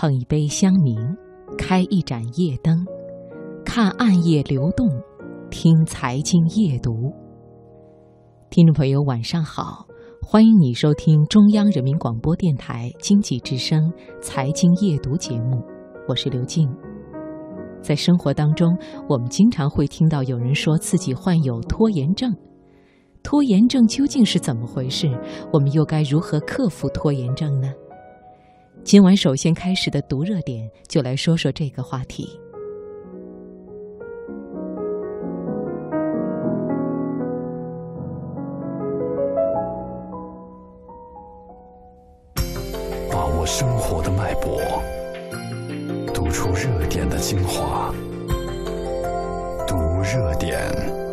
捧一杯香茗，开一盏夜灯，看暗夜流动，听财经夜读。听众朋友，晚上好，欢迎你收听中央人民广播电台经济之声财经夜读节目，我是刘静。在生活当中，我们经常会听到有人说自己患有拖延症。拖延症究竟是怎么回事？我们又该如何克服拖延症呢？今晚首先开始的读热点，就来说说这个话题。把握生活的脉搏，读出热点的精华，读热点。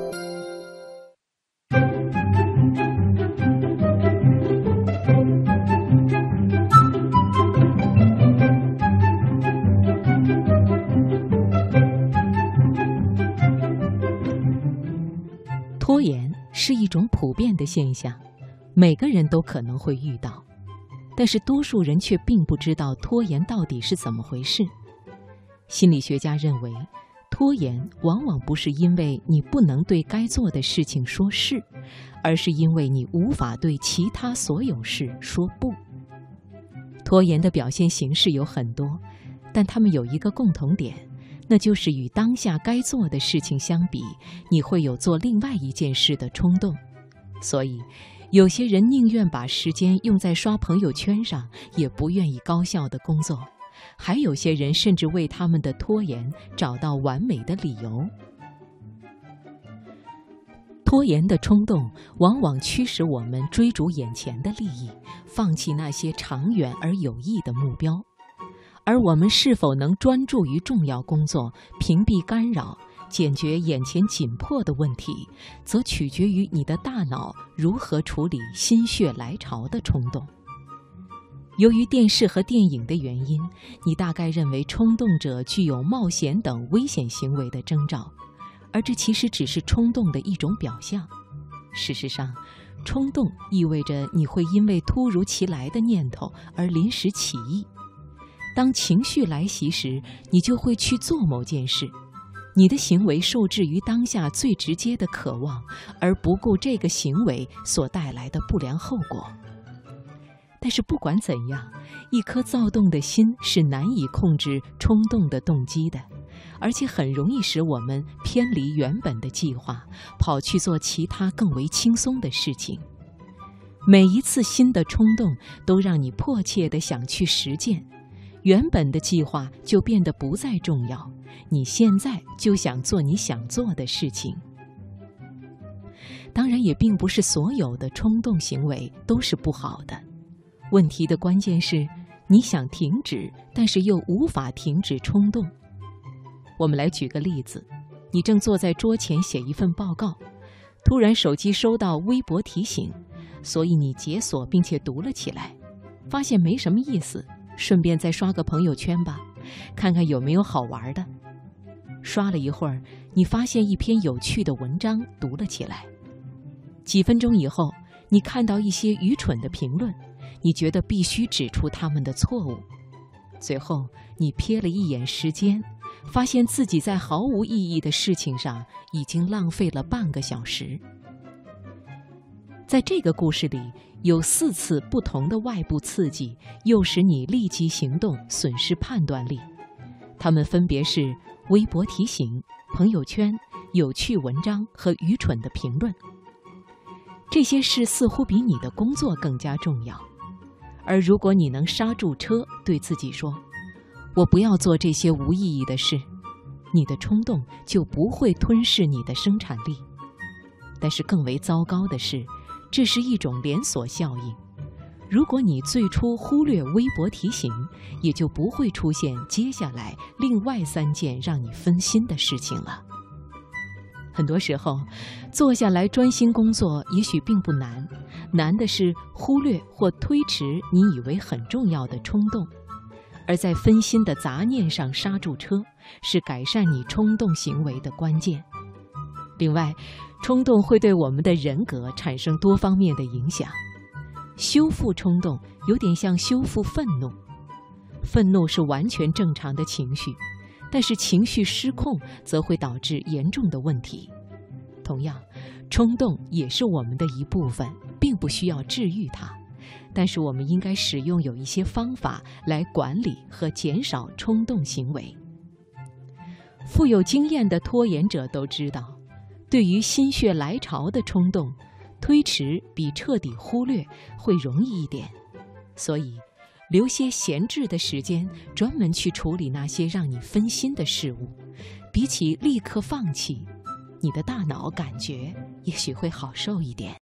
拖延是一种普遍的现象，每个人都可能会遇到，但是多数人却并不知道拖延到底是怎么回事。心理学家认为，拖延往往不是因为你不能对该做的事情说是，而是因为你无法对其他所有事说不。拖延的表现形式有很多，但它们有一个共同点。那就是与当下该做的事情相比，你会有做另外一件事的冲动。所以，有些人宁愿把时间用在刷朋友圈上，也不愿意高效的工作；还有些人甚至为他们的拖延找到完美的理由。拖延的冲动往往驱使我们追逐眼前的利益，放弃那些长远而有益的目标。而我们是否能专注于重要工作，屏蔽干扰，解决眼前紧迫的问题，则取决于你的大脑如何处理心血来潮的冲动。由于电视和电影的原因，你大概认为冲动者具有冒险等危险行为的征兆，而这其实只是冲动的一种表象。事实上，冲动意味着你会因为突如其来的念头而临时起意。当情绪来袭时，你就会去做某件事，你的行为受制于当下最直接的渴望，而不顾这个行为所带来的不良后果。但是不管怎样，一颗躁动的心是难以控制冲动的动机的，而且很容易使我们偏离原本的计划，跑去做其他更为轻松的事情。每一次新的冲动都让你迫切地想去实践。原本的计划就变得不再重要，你现在就想做你想做的事情。当然，也并不是所有的冲动行为都是不好的。问题的关键是，你想停止，但是又无法停止冲动。我们来举个例子：你正坐在桌前写一份报告，突然手机收到微博提醒，所以你解锁并且读了起来，发现没什么意思。顺便再刷个朋友圈吧，看看有没有好玩的。刷了一会儿，你发现一篇有趣的文章，读了起来。几分钟以后，你看到一些愚蠢的评论，你觉得必须指出他们的错误。最后，你瞥了一眼时间，发现自己在毫无意义的事情上已经浪费了半个小时。在这个故事里。有四次不同的外部刺激，诱使你立即行动，损失判断力。它们分别是微博提醒、朋友圈、有趣文章和愚蠢的评论。这些事似乎比你的工作更加重要。而如果你能刹住车，对自己说：“我不要做这些无意义的事”，你的冲动就不会吞噬你的生产力。但是更为糟糕的是。这是一种连锁效应。如果你最初忽略微博提醒，也就不会出现接下来另外三件让你分心的事情了。很多时候，坐下来专心工作也许并不难，难的是忽略或推迟你以为很重要的冲动。而在分心的杂念上刹住车，是改善你冲动行为的关键。另外，冲动会对我们的人格产生多方面的影响。修复冲动有点像修复愤怒。愤怒是完全正常的情绪，但是情绪失控则会导致严重的问题。同样，冲动也是我们的一部分，并不需要治愈它。但是，我们应该使用有一些方法来管理和减少冲动行为。富有经验的拖延者都知道，对于心血来潮的冲动，推迟比彻底忽略会容易一点。所以，留些闲置的时间，专门去处理那些让你分心的事物，比起立刻放弃。你的大脑感觉也许会好受一点。